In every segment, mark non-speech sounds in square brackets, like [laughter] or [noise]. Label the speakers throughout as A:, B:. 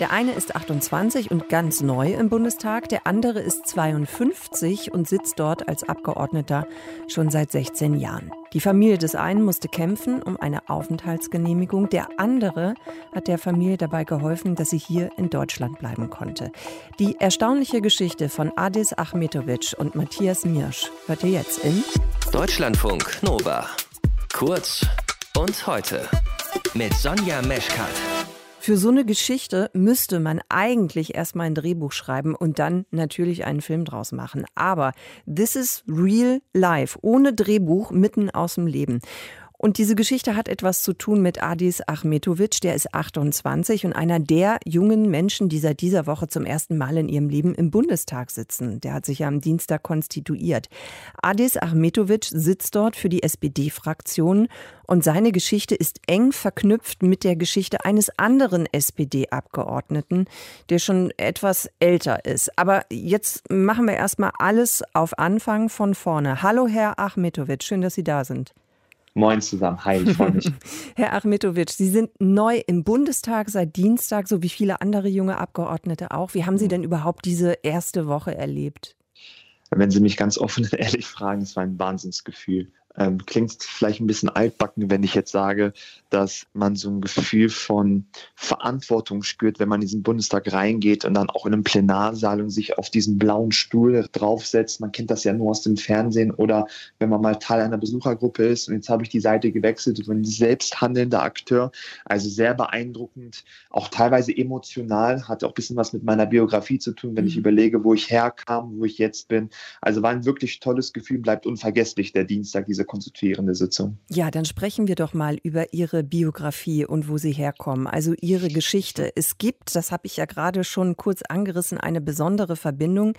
A: Der eine ist 28 und ganz neu im Bundestag, der andere ist 52 und sitzt dort als Abgeordneter schon seit 16 Jahren. Die Familie des einen musste kämpfen um eine Aufenthaltsgenehmigung, der andere hat der Familie dabei geholfen, dass sie hier in Deutschland bleiben konnte. Die erstaunliche Geschichte von Adis Achmetovic und Matthias Mirsch hört ihr jetzt in
B: Deutschlandfunk Nova. Kurz und heute mit Sonja Meschkat.
A: Für so eine Geschichte müsste man eigentlich erstmal ein Drehbuch schreiben und dann natürlich einen Film draus machen. Aber this is real life, ohne Drehbuch, mitten aus dem Leben. Und diese Geschichte hat etwas zu tun mit Adis Achmetovic, der ist 28 und einer der jungen Menschen, die seit dieser Woche zum ersten Mal in ihrem Leben im Bundestag sitzen. Der hat sich ja am Dienstag konstituiert. Adis Achmetovic sitzt dort für die SPD-Fraktion und seine Geschichte ist eng verknüpft mit der Geschichte eines anderen SPD-Abgeordneten, der schon etwas älter ist. Aber jetzt machen wir erstmal alles auf Anfang von vorne. Hallo, Herr Achmetovic, schön, dass Sie da sind.
C: Moin zusammen. Hi, ich freue mich. [laughs]
A: Herr Achmetovic, Sie sind neu im Bundestag seit Dienstag, so wie viele andere junge Abgeordnete auch. Wie haben Sie denn überhaupt diese erste Woche erlebt?
C: Wenn Sie mich ganz offen und ehrlich fragen, es war ein Wahnsinnsgefühl. Ähm, klingt vielleicht ein bisschen altbacken, wenn ich jetzt sage, dass man so ein Gefühl von Verantwortung spürt, wenn man in diesen Bundestag reingeht und dann auch in einem Plenarsaal und sich auf diesen blauen Stuhl draufsetzt. Man kennt das ja nur aus dem Fernsehen oder wenn man mal Teil einer Besuchergruppe ist. Und jetzt habe ich die Seite gewechselt und bin selbst handelnder Akteur. Also sehr beeindruckend, auch teilweise emotional, hat auch ein bisschen was mit meiner Biografie zu tun, wenn ich mhm. überlege, wo ich herkam, wo ich jetzt bin. Also war ein wirklich tolles Gefühl, bleibt unvergesslich der Dienstag, diese konstituierende Sitzung.
A: Ja, dann sprechen wir doch mal über Ihre Biografie und wo Sie herkommen, also Ihre Geschichte. Es gibt, das habe ich ja gerade schon kurz angerissen, eine besondere Verbindung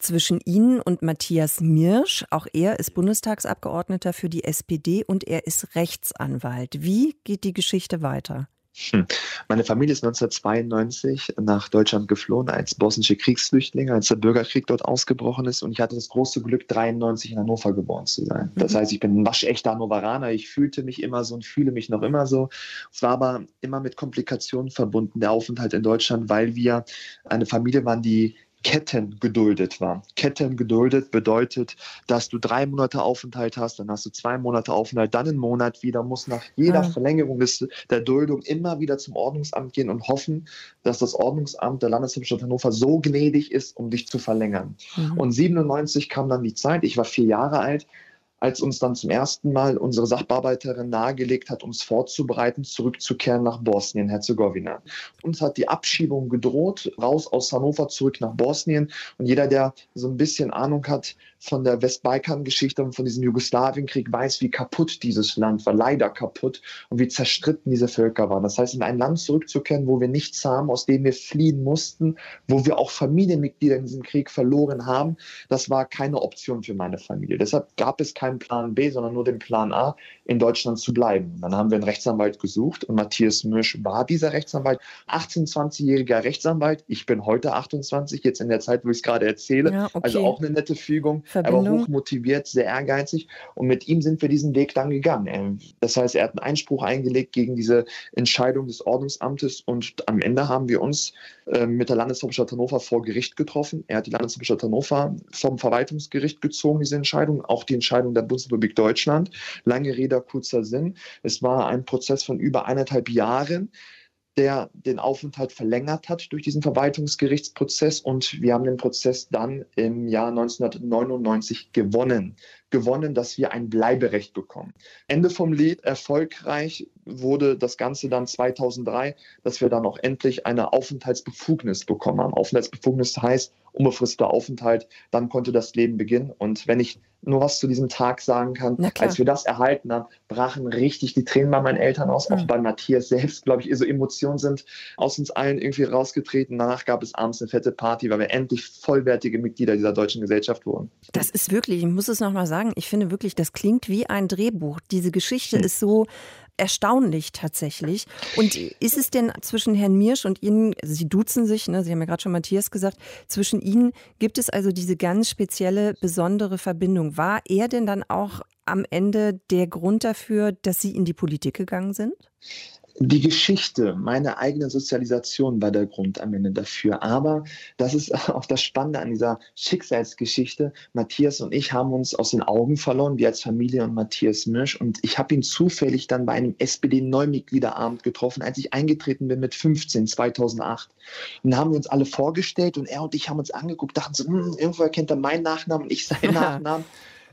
A: zwischen Ihnen und Matthias Mirsch. Auch er ist Bundestagsabgeordneter für die SPD und er ist Rechtsanwalt. Wie geht die Geschichte weiter?
C: Hm. Meine Familie ist 1992 nach Deutschland geflohen als bosnische Kriegsflüchtlinge, als der Bürgerkrieg dort ausgebrochen ist. Und ich hatte das große Glück, 93 in Hannover geboren zu sein. Das mhm. heißt, ich bin ein waschechter Hannoveraner. Ich fühlte mich immer so und fühle mich noch immer so. Es war aber immer mit Komplikationen verbunden, der Aufenthalt in Deutschland, weil wir eine Familie waren, die Ketten geduldet war. Ketten geduldet bedeutet, dass du drei Monate Aufenthalt hast, dann hast du zwei Monate Aufenthalt, dann einen Monat wieder, musst nach jeder ja. Verlängerung des, der Duldung immer wieder zum Ordnungsamt gehen und hoffen, dass das Ordnungsamt der Landeshauptstadt Hannover so gnädig ist, um dich zu verlängern. Mhm. Und 97 kam dann die Zeit, ich war vier Jahre alt, als uns dann zum ersten Mal unsere Sachbearbeiterin nahegelegt hat, uns vorzubereiten, zurückzukehren nach Bosnien-Herzegowina. Uns hat die Abschiebung gedroht, raus aus Hannover, zurück nach Bosnien. Und jeder, der so ein bisschen Ahnung hat von der Westbalkan-Geschichte und von diesem Jugoslawienkrieg, weiß, wie kaputt dieses Land war, leider kaputt und wie zerstritten diese Völker waren. Das heißt, in ein Land zurückzukehren, wo wir nichts haben, aus dem wir fliehen mussten, wo wir auch Familienmitglieder in diesem Krieg verloren haben, das war keine Option für meine Familie. Deshalb gab es keine keinen Plan B, sondern nur den Plan A, in Deutschland zu bleiben. Dann haben wir einen Rechtsanwalt gesucht und Matthias Misch war dieser Rechtsanwalt. 18, 20-jähriger Rechtsanwalt. Ich bin heute 28, jetzt in der Zeit, wo ich es gerade erzähle. Ja, okay. Also auch eine nette Fügung, Verbindung. aber hoch motiviert, sehr ehrgeizig. Und mit ihm sind wir diesen Weg dann gegangen. Das heißt, er hat einen Einspruch eingelegt gegen diese Entscheidung des Ordnungsamtes und am Ende haben wir uns äh, mit der Landeshauptstadt Hannover vor Gericht getroffen. Er hat die Landeshauptstadt Hannover vom Verwaltungsgericht gezogen, diese Entscheidung, auch die Entscheidung der der Bundesrepublik Deutschland. Lange Rede, kurzer Sinn. Es war ein Prozess von über eineinhalb Jahren der den Aufenthalt verlängert hat durch diesen Verwaltungsgerichtsprozess und wir haben den Prozess dann im Jahr 1999 gewonnen. Gewonnen, dass wir ein Bleiberecht bekommen. Ende vom Lied, erfolgreich wurde das Ganze dann 2003, dass wir dann auch endlich eine Aufenthaltsbefugnis bekommen haben. Aufenthaltsbefugnis heißt unbefristeter Aufenthalt, dann konnte das Leben beginnen. Und wenn ich nur was zu diesem Tag sagen kann. Als wir das erhalten haben, brachen richtig die Tränen bei meinen Eltern aus, mhm. auch hm. bei Matthias selbst, glaube ich, so Emotionen sind aus uns allen irgendwie rausgetreten. Danach gab es abends eine fette Party, weil wir endlich vollwertige Mitglieder dieser deutschen Gesellschaft wurden.
A: Das ist wirklich, ich muss es nochmal sagen, ich finde wirklich, das klingt wie ein Drehbuch. Diese Geschichte mhm. ist so erstaunlich tatsächlich. Und ist es denn zwischen Herrn Mirsch und Ihnen, also Sie duzen sich, ne, Sie haben ja gerade schon Matthias gesagt, zwischen Ihnen gibt es also diese ganz spezielle, besondere Verbindung. War er denn dann auch am Ende der Grund dafür, dass Sie in die Politik gegangen sind?
C: Die Geschichte, meine eigene Sozialisation war der Grund am Ende dafür. Aber das ist [laughs] auch das Spannende an dieser Schicksalsgeschichte. Matthias und ich haben uns aus den Augen verloren, wir als Familie und Matthias Mirsch. Und ich habe ihn zufällig dann bei einem SPD-Neumitgliederabend getroffen, als ich eingetreten bin mit 15, 2008. Und da haben wir uns alle vorgestellt und er und ich haben uns angeguckt, dachten so, hm, irgendwo erkennt er meinen Nachnamen und ich seinen [laughs] Nachnamen.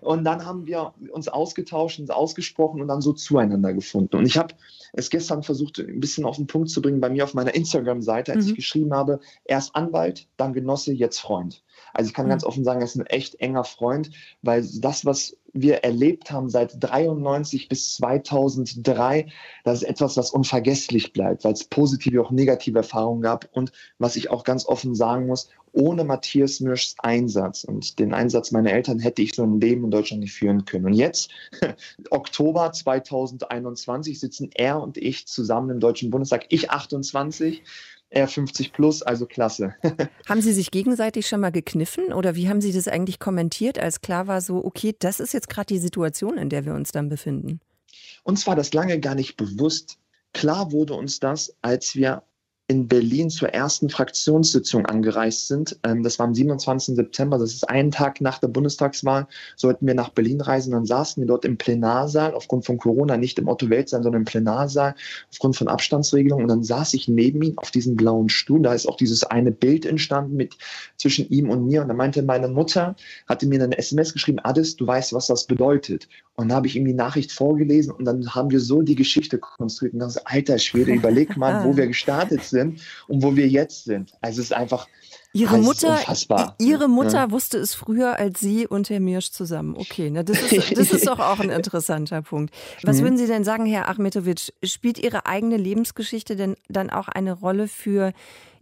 C: Und dann haben wir uns ausgetauscht, uns ausgesprochen und dann so zueinander gefunden. Und ich habe es gestern versucht, ein bisschen auf den Punkt zu bringen bei mir auf meiner Instagram-Seite, als mhm. ich geschrieben habe, erst Anwalt, dann Genosse, jetzt Freund. Also ich kann mhm. ganz offen sagen, er ist ein echt enger Freund, weil das, was wir erlebt haben seit 93 bis 2003, das ist etwas, was unvergesslich bleibt, weil es positive, auch negative Erfahrungen gab und was ich auch ganz offen sagen muss, ohne Matthias Mirschs Einsatz und den Einsatz meiner Eltern hätte ich so ein Leben in Deutschland nicht führen können. Und jetzt, [laughs] Oktober 2021, sitzen er und ich zusammen im Deutschen Bundestag, ich 28 er 50 plus, also klasse. [laughs]
A: haben Sie sich gegenseitig schon mal gekniffen oder wie haben Sie das eigentlich kommentiert, als klar war so, okay, das ist jetzt gerade die Situation, in der wir uns dann befinden?
C: Uns war das lange gar nicht bewusst. Klar wurde uns das, als wir in Berlin zur ersten Fraktionssitzung angereist sind. Ähm, das war am 27. September, das ist einen Tag nach der Bundestagswahl, sollten wir nach Berlin reisen. Dann saßen wir dort im Plenarsaal, aufgrund von Corona nicht im Otto Weltsaal, sondern im Plenarsaal, aufgrund von Abstandsregelungen. Und dann saß ich neben ihm auf diesem blauen Stuhl. Da ist auch dieses eine Bild entstanden mit zwischen ihm und mir. Und da meinte meine Mutter, hatte mir eine SMS geschrieben, Addis, du weißt, was das bedeutet. Und dann habe ich ihm die Nachricht vorgelesen und dann haben wir so die Geschichte konstruiert. Und dann so, alter Schwede, überleg mal, wo [laughs] wir gestartet sind und wo wir jetzt sind. Also es ist einfach
A: Ihre Mutter, ihre Mutter ja. wusste es früher als Sie und Herr Mirsch zusammen. Okay, ne, das, ist, [laughs] das ist doch auch ein interessanter Punkt. Was mhm. würden Sie denn sagen, Herr Achmetovic? Spielt Ihre eigene Lebensgeschichte denn dann auch eine Rolle für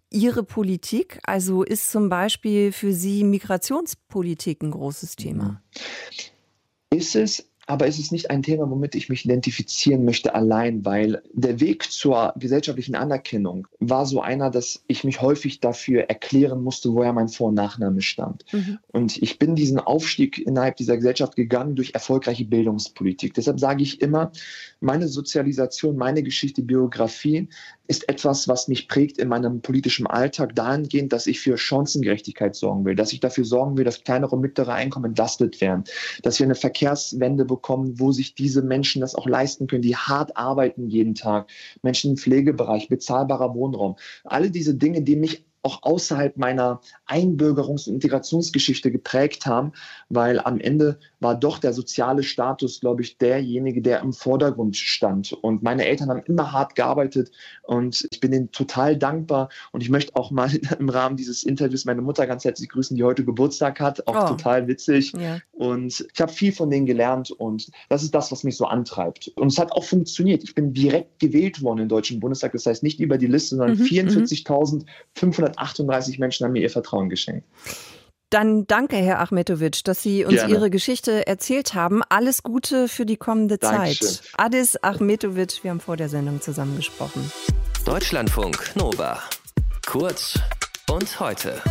A: Ihre Politik? Also ist zum Beispiel für Sie Migrationspolitik ein großes Thema?
C: Ist es aber es ist nicht ein Thema, womit ich mich identifizieren möchte allein, weil der Weg zur gesellschaftlichen Anerkennung war so einer, dass ich mich häufig dafür erklären musste, woher mein Vor- und Nachname stammt. Mhm. Und ich bin diesen Aufstieg innerhalb dieser Gesellschaft gegangen durch erfolgreiche Bildungspolitik. Deshalb sage ich immer, meine Sozialisation, meine Geschichte, Biografie ist etwas, was mich prägt in meinem politischen Alltag dahingehend, dass ich für Chancengerechtigkeit sorgen will, dass ich dafür sorgen will, dass kleinere und mittlere Einkommen entlastet werden, dass wir eine Verkehrswende bekommen, wo sich diese Menschen das auch leisten können, die hart arbeiten jeden Tag, Menschen im Pflegebereich, bezahlbarer Wohnraum. Alle diese Dinge, die mich auch außerhalb meiner Einbürgerungs- und Integrationsgeschichte geprägt haben, weil am Ende war doch der soziale Status, glaube ich, derjenige, der im Vordergrund stand. Und meine Eltern haben immer hart gearbeitet und ich bin ihnen total dankbar. Und ich möchte auch mal [laughs] im Rahmen dieses Interviews meine Mutter ganz herzlich grüßen, die heute Geburtstag hat. Auch oh. total witzig. Ja. Und ich habe viel von denen gelernt und das ist das, was mich so antreibt. Und es hat auch funktioniert. Ich bin direkt gewählt worden im Deutschen Bundestag. Das heißt nicht über die Liste, sondern mhm, 44.538 Menschen haben mir ihr Vertrauen geschenkt.
A: Dann danke, Herr Achmetovic, dass Sie uns Gerne. Ihre Geschichte erzählt haben. Alles Gute für die kommende Dankeschön. Zeit. Adis Achmetovic, wir haben vor der Sendung zusammengesprochen.
B: Deutschlandfunk Nova. Kurz und heute.